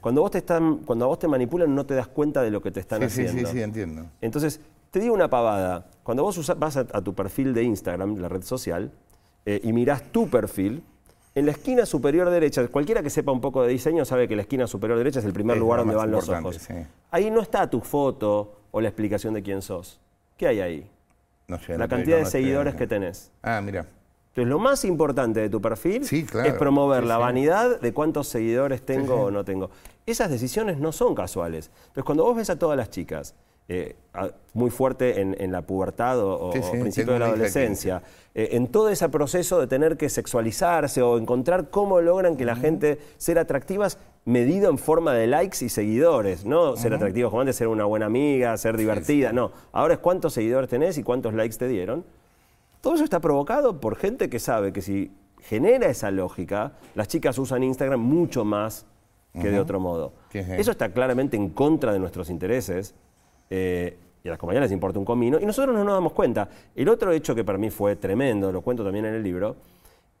B: Cuando vos te están, cuando a vos te manipulan no te das cuenta de lo que te están
A: Sí, sí,
B: haciendo.
A: sí, sí, entiendo.
B: Entonces, te digo una pavada. Cuando vos usa- vas a, a tu perfil de Instagram, la red social, eh, y mirás tu perfil, en la esquina superior derecha, cualquiera que sepa un poco de diseño sabe que la esquina superior derecha es el primer
A: Es
B: lugar donde van los ojos.
A: sí.
B: Ahí no está tu foto o la explicación de quién sos. ¿Qué hay ahí?
A: No sé,
B: La
A: no
B: cantidad
A: no
B: de seguidores que tenés.
A: Ah, mira.
B: Entonces, lo más importante de tu perfil
A: Sí, claro.
B: es promover
A: Sí,
B: la
A: sí.
B: vanidad de cuántos seguidores tengo o no tengo. Esas decisiones no son casuales. Entonces, cuando vos ves a todas las chicas, eh, muy fuerte en, en la pubertad o,
A: Sí,
B: principio de la adolescencia, eh, en todo ese proceso de tener que sexualizarse o encontrar cómo logran que la gente ser atractivas medido en forma de likes y seguidores, no ser atractivos como antes, ser una buena amiga, ser divertida, no. Ahora es cuántos seguidores tenés y cuántos likes te dieron. Todo eso está provocado por gente que sabe que si genera esa lógica, las chicas usan Instagram mucho más que de otro modo. Eso está claramente en contra de nuestros intereses eh, y a las compañías les importa un comino y nosotros no nos damos cuenta. El otro hecho que para mí fue tremendo, lo cuento también en el libro,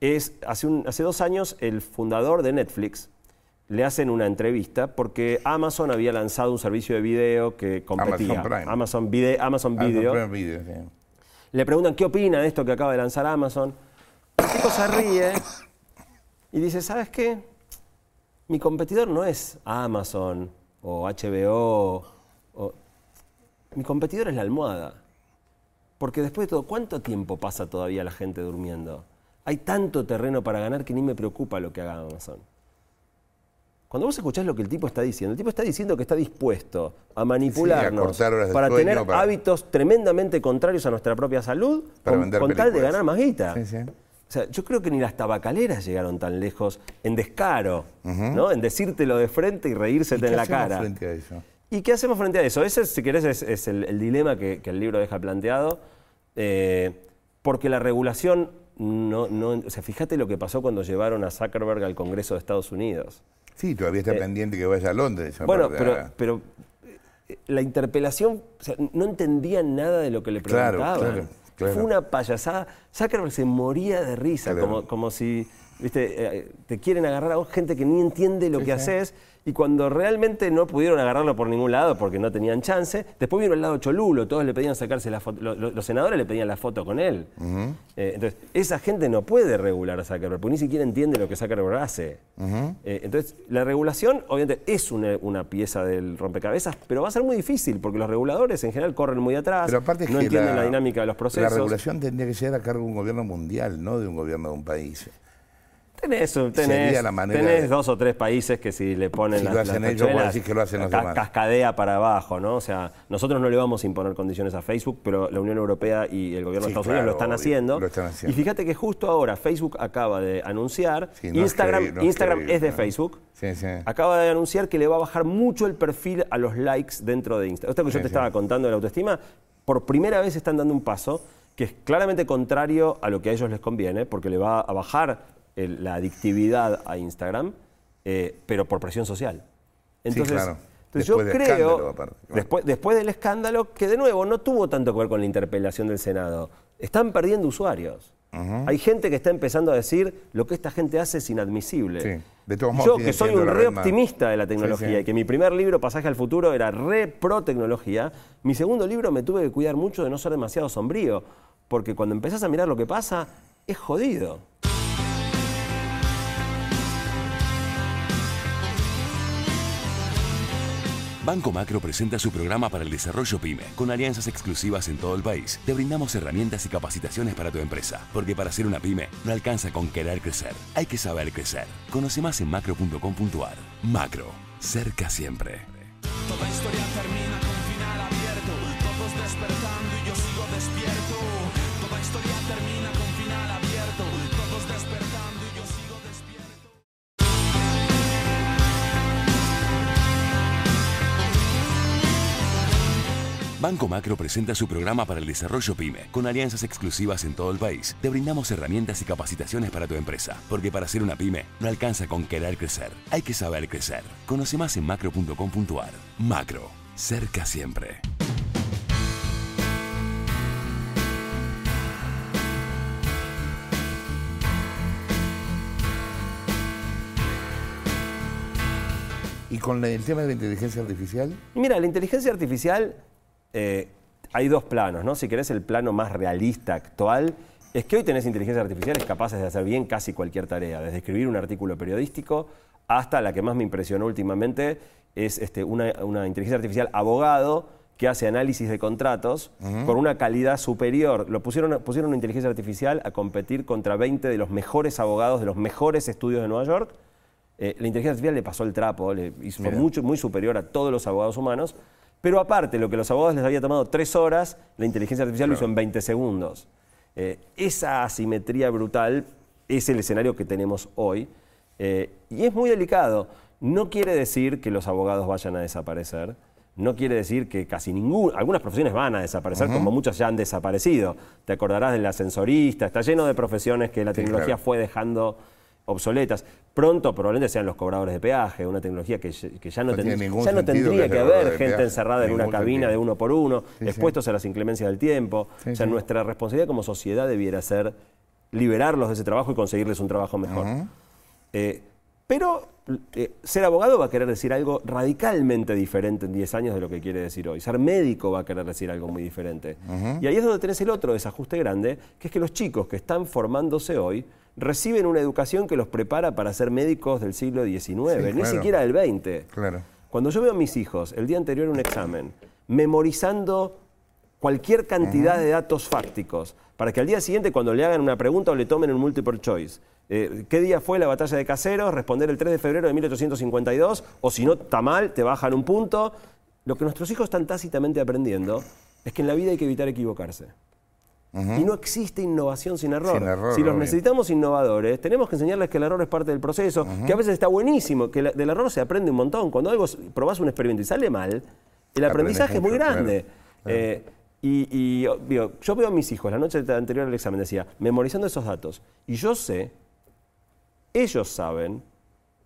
B: es hace, un- hace dos años el fundador de Netflix le hacen una entrevista porque Amazon había lanzado un servicio de video que competía.
A: Prime.
B: Amazon, Vide- Amazon Video.
A: no, video, sí.
B: Le preguntan qué opina de esto que acaba de lanzar Amazon. El tipo se ríe y dice, ¿sabes qué? Mi competidor no es Amazon o HBO. o- Mi competidor es la almohada. Porque después de todo, ¿cuánto tiempo pasa todavía la gente durmiendo? Hay tanto terreno para ganar que ni me preocupa lo que haga Amazon. Cuando vos escuchás lo que el tipo está diciendo, el tipo está diciendo que está dispuesto a manipularnos para
A: sueño,
B: tener
A: para-
B: hábitos tremendamente contrarios a nuestra propia salud
A: Para
B: con, tal de ganar más guita.
A: Sí, sí.
B: O sea, yo creo que ni las tabacaleras llegaron tan lejos en descaro, ¿no? En decírtelo de frente y reírsete
A: ¿Y
B: en
A: qué
B: la
A: hacemos
B: cara.
A: frente a eso?
B: ¿Y qué hacemos frente a eso? Ese, si querés, es, es el, el dilema que, que el libro deja planteado. eh, porque la regulación no, no. O sea, fíjate lo que pasó cuando llevaron a Zuckerberg al Congreso de Estados Unidos.
A: Sí, todavía está pendiente que vaya a Londres.
B: Eh, Bueno, pero, pero eh, la interpelación, o sea, no entendían nada de lo que le
A: Claro,
B: preguntaban.
A: claro, claro.
B: Fue una payasada. Zuckerberg se moría de risa,
A: Claro.
B: como, como si viste, eh, te quieren agarrar a vos gente que ni entiende lo
A: Sí,
B: que
A: sí.
B: haces. Y cuando realmente no pudieron agarrarlo por ningún lado porque no tenían chance, después vino el lado cholulo, todos le pedían sacarse la foto, lo- lo- los, senadores le pedían la foto con él. Eh, entonces, esa gente no puede regular a Zuckerberg, porque ni siquiera entiende lo que Zuckerberg hace. Eh, entonces, la regulación, obviamente, es una, una pieza del rompecabezas, pero va a ser muy difícil, porque los reguladores en general corren muy atrás,
A: Pero aparte es
B: no
A: que
B: entienden la, dinámica de los
A: La
B: procesos.
A: regulación tendría que ser a cargo de un gobierno mundial, no de un gobierno de un país.
B: Tenés, tenés,
A: la manera
B: tenés
A: de-
B: dos o tres países que si le ponen
A: Si
B: las,
A: lo hacen
B: las
A: ellos, decís que lo hacen los
B: ca-
A: demás.
B: cascadea para abajo, ¿no? O sea, nosotros no le vamos a imponer condiciones a Facebook, pero la Unión Europea y el gobierno
A: Sí,
B: de Estados
A: claro,
B: Unidos lo están haciendo.
A: lo están haciendo.
B: Y fíjate que justo ahora Facebook acaba de anunciar,
A: Sí, no es
B: Instagram,
A: es
B: Instagram es de
A: no.
B: Facebook,
A: Sí, sí.
B: acaba de anunciar que le va a bajar mucho el perfil a los likes dentro de Instagram. Esto que yo te estaba contando de la autoestima, por primera vez están dando un paso que es claramente contrario a lo que a ellos les conviene, porque le va a bajar el- la adictividad a Instagram, eh, pero por presión social. Entonces,
A: claro.
B: entonces
A: Después
B: yo creo,
A: escándalo, aparte, claro.
B: después, después del escándalo, que de nuevo no tuvo tanto que ver con la interpelación del Senado, están perdiendo usuarios. Hay gente que está empezando a decir lo que esta gente hace es inadmisible.
A: Sí. De todos modos,
B: Yo, que soy un re optimista de la tecnología
A: Sí, sí.
B: y que mi primer libro, Pasaje al Futuro, era re pro tecnología, mi segundo libro me tuve que cuidar mucho de no ser demasiado sombrío, porque cuando empezás a mirar lo que pasa, es jodido.
C: Banco Macro presenta su programa para el desarrollo PYME, con alianzas exclusivas en todo el país. Te brindamos herramientas y capacitaciones para tu empresa, porque para ser una pyme no alcanza con querer crecer, hay que saber crecer. Conoce más en macro.com.ar. Macro, cerca siempre.
D: Toda historia termina
C: Banco Macro presenta su programa para el desarrollo PYME, con alianzas exclusivas en todo el país. Te brindamos herramientas y capacitaciones para tu empresa, porque para ser una pyme no alcanza con querer crecer, hay que saber crecer. Conoce más en macro.com.ar. Macro, cerca siempre.
A: Y con el tema de la inteligencia artificial,
B: mira, la inteligencia artificial, eh, hay dos planos, ¿no? Si querés el plano más realista actual, es que hoy tenés inteligencias artificiales capaces de hacer bien casi cualquier tarea, desde escribir un artículo periodístico hasta la que más me impresionó últimamente, es este, una, una inteligencia artificial abogado que hace análisis de contratos con una calidad superior. Lo pusieron, pusieron una inteligencia artificial a competir contra 20 de los mejores abogados de los mejores estudios de Nueva York. Eh, la inteligencia artificial le pasó el trapo, le hizo
A: Mira.
B: mucho, muy superior a todos los abogados humanos. Pero aparte, lo que los abogados les había tomado tres horas, la inteligencia artificial lo hizo en 20 segundos. Eh, esa asimetría brutal es el escenario que tenemos hoy. Eh, y es muy delicado. No quiere decir que los abogados vayan a desaparecer. No quiere decir que casi ningún, algunas profesiones van a desaparecer, como muchas ya han desaparecido. Te acordarás del ascensorista, está lleno de profesiones que la
A: Sí,
B: tecnología
A: claro.
B: fue dejando obsoletas. Pronto probablemente sean los cobradores de peaje, una tecnología que, ya- que ya no, ya tendría
A: que
B: haber gente
A: peaje,
B: encerrada en una cabina
A: sentido.
B: de uno por uno,
A: Sí, sí.
B: expuestos a las inclemencias del tiempo.
A: Sí,
B: o sea, nuestra responsabilidad como sociedad debiera ser liberarlos de ese trabajo y conseguirles un trabajo mejor. Eh, pero eh, ser abogado va a querer decir algo radicalmente diferente en 10 años de lo que quiere decir hoy. Ser médico va a querer decir algo muy diferente. Y ahí es donde tenés el otro desajuste grande, que es que los chicos que están formándose hoy reciben una educación que los prepara para ser médicos del siglo XIX,
A: Sí,
B: ni
A: claro.
B: siquiera del XX.
A: claro.
B: Cuando yo veo a mis hijos el día anterior a un examen, memorizando cualquier cantidad de datos fácticos, para que al día siguiente cuando le hagan una pregunta o le tomen un multiple choice, eh, ¿qué día fue la batalla de Caseros? Responder el 3 de febrero de 1852, o si no, está mal, te bajan un punto. Lo que nuestros hijos están tácitamente aprendiendo es que en la vida hay que evitar equivocarse. Y no existe innovación sin error.
A: Sin error,
B: si los
A: obvio.
B: necesitamos innovadores, tenemos que enseñarles que el error es parte del proceso, que a veces está buenísimo, que la- del error se aprende un montón. Cuando algo probás un experimento y sale mal, el aprendizaje es muy
A: mucho, claro,
B: grande. Eh, y y, oh, digo, yo veo a mis hijos, la noche anterior al examen decía, memorizando esos datos. Y yo sé, ellos saben,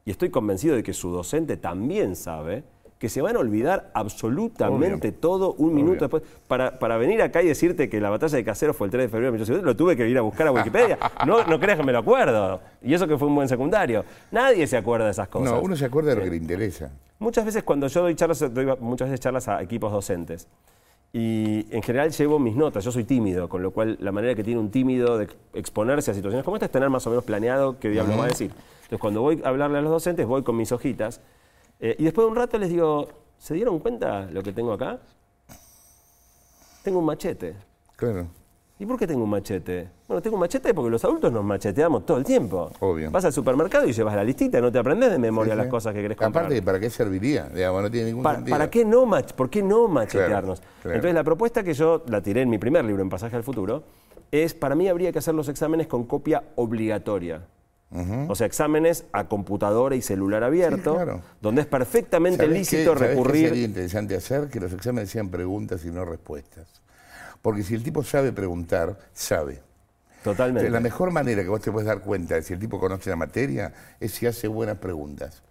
B: y estoy convencido de que su docente también sabe, que se van a olvidar absolutamente
A: Obvio.
B: todo un minuto después. Para, para venir acá y decirte que la batalla de Caseros fue el 3 de febrero de 1850, lo tuve que ir a buscar a Wikipedia. No, no creas que me lo acuerdo. Y eso que fue un buen secundario. Nadie se acuerda de esas cosas.
A: No, uno se acuerda de lo que le interesa.
B: Muchas veces cuando yo doy charlas, doy muchas veces charlas a equipos docentes. Y en general llevo mis notas, yo soy tímido, con lo cual la manera que tiene un tímido de exponerse a situaciones como esta es tener más o menos planeado qué diablo va a decir. Entonces cuando voy a hablarle a los docentes, voy con mis hojitas eh, y después de un rato les digo, ¿se dieron cuenta lo que tengo acá? Tengo un machete.
A: Claro.
B: ¿Y por qué tengo un machete? Bueno, tengo un machete porque los adultos nos macheteamos todo el tiempo.
A: Obvio.
B: Vas al supermercado y llevas la listita, no te aprendes de memoria
A: Sí,
B: las cosas que querés comprar.
A: Aparte, ¿para qué serviría? Digamos, no tiene ningún
B: Pa-
A: sentido.
B: ¿Para qué no mach ¿Por qué no machetearnos?
A: claro.
B: Entonces la propuesta que yo la tiré en mi primer libro, En Pasaje al Futuro, es para mí habría que hacer los exámenes con copia obligatoria. O sea, exámenes a computadora y celular abierto,
A: claro.
B: donde es perfectamente
A: ¿Sabés
B: lícito
A: qué- sabés qué
B: recurrir.
A: sería interesante hacer? Que los exámenes sean preguntas y no respuestas. Porque si el tipo sabe preguntar, sabe.
B: Totalmente.
A: Entonces, la mejor manera que vos te puedes dar cuenta de si el tipo conoce la materia es si hace buenas preguntas.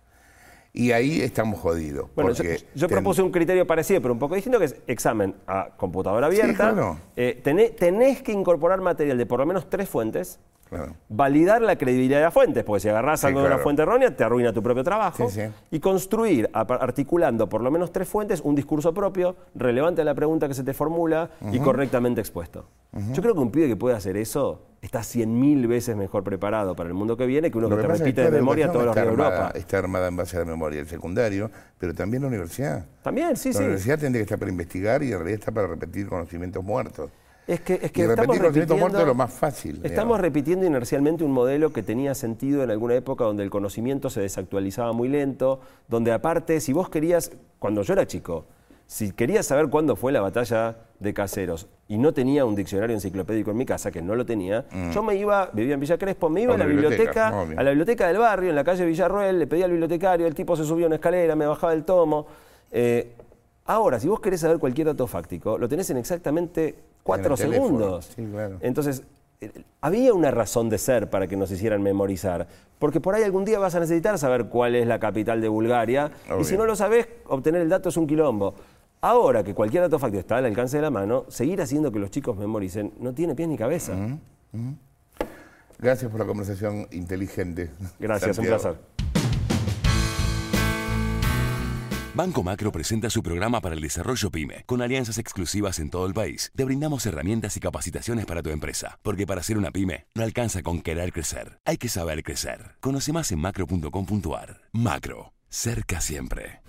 A: Y ahí estamos jodidos.
B: Bueno, yo,
A: porque
B: yo
A: ten-
B: propuse un criterio parecido, pero un poco distinto, que es examen a computadora abierta.
A: claro.
B: Eh, tené- tenés que incorporar material de por lo menos tres fuentes.
A: Claro.
B: validar la credibilidad de las fuentes, porque si agarrás
A: Sí,
B: algo de una fuente errónea, te arruina tu propio trabajo.
A: Sí, sí.
B: Y construir, articulando por lo menos tres fuentes, un discurso propio, relevante a la pregunta que se te formula y correctamente expuesto. Yo creo que un pibe que puede hacer eso está cien mil veces mejor preparado para el mundo que viene que uno
A: Lo
B: que
A: que
B: te repite de
A: la
B: memoria todos los ríos de Europa.
A: Está armada en base a la memoria, el secundario, pero también la universidad.
B: También, sí,
A: la
B: sí.
A: universidad tendría que estar para investigar y en realidad está para repetir conocimientos muertos.
B: Es que, es que
A: y
B: estamos
A: repetir
B: repitiendo,
A: es lo más fácil.
B: Estamos
A: digamos.
B: repitiendo inercialmente un modelo que tenía sentido en alguna época donde el conocimiento se desactualizaba muy lento, donde aparte, si vos querías, cuando yo era chico, si querías saber cuándo fue la batalla de Caseros y no tenía un diccionario enciclopédico en mi casa, que no lo tenía, yo me iba, vivía en Villa Crespo, me iba
A: A
B: la
A: biblioteca,
B: a la biblioteca del barrio, en la calle Villarroel, le pedía al bibliotecario, el tipo se subía a una escalera, me bajaba el tomo. Eh, ahora, si vos querés saber cualquier dato fáctico, lo tenés en exactamente cuatro segundos.
A: Sí, claro.
B: Entonces, eh, había una razón de ser para que nos hicieran memorizar. Porque por ahí algún día vas a necesitar saber cuál es la capital de Bulgaria. Y si no lo sabés, obtener el dato es un quilombo. Ahora que cualquier dato fáctico está al alcance de la mano, seguir haciendo que los chicos memoricen no tiene pies ni cabeza.
A: Gracias por la conversación inteligente.
B: Gracias, un
A: Santiago.
B: placer.
C: Banco Macro presenta su programa para el desarrollo PYME, con alianzas exclusivas en todo el país. Te brindamos herramientas y capacitaciones para tu empresa, porque para ser una pyme no alcanza con querer crecer, hay que saber crecer. Conoce más en macro.com.ar. Macro, cerca siempre.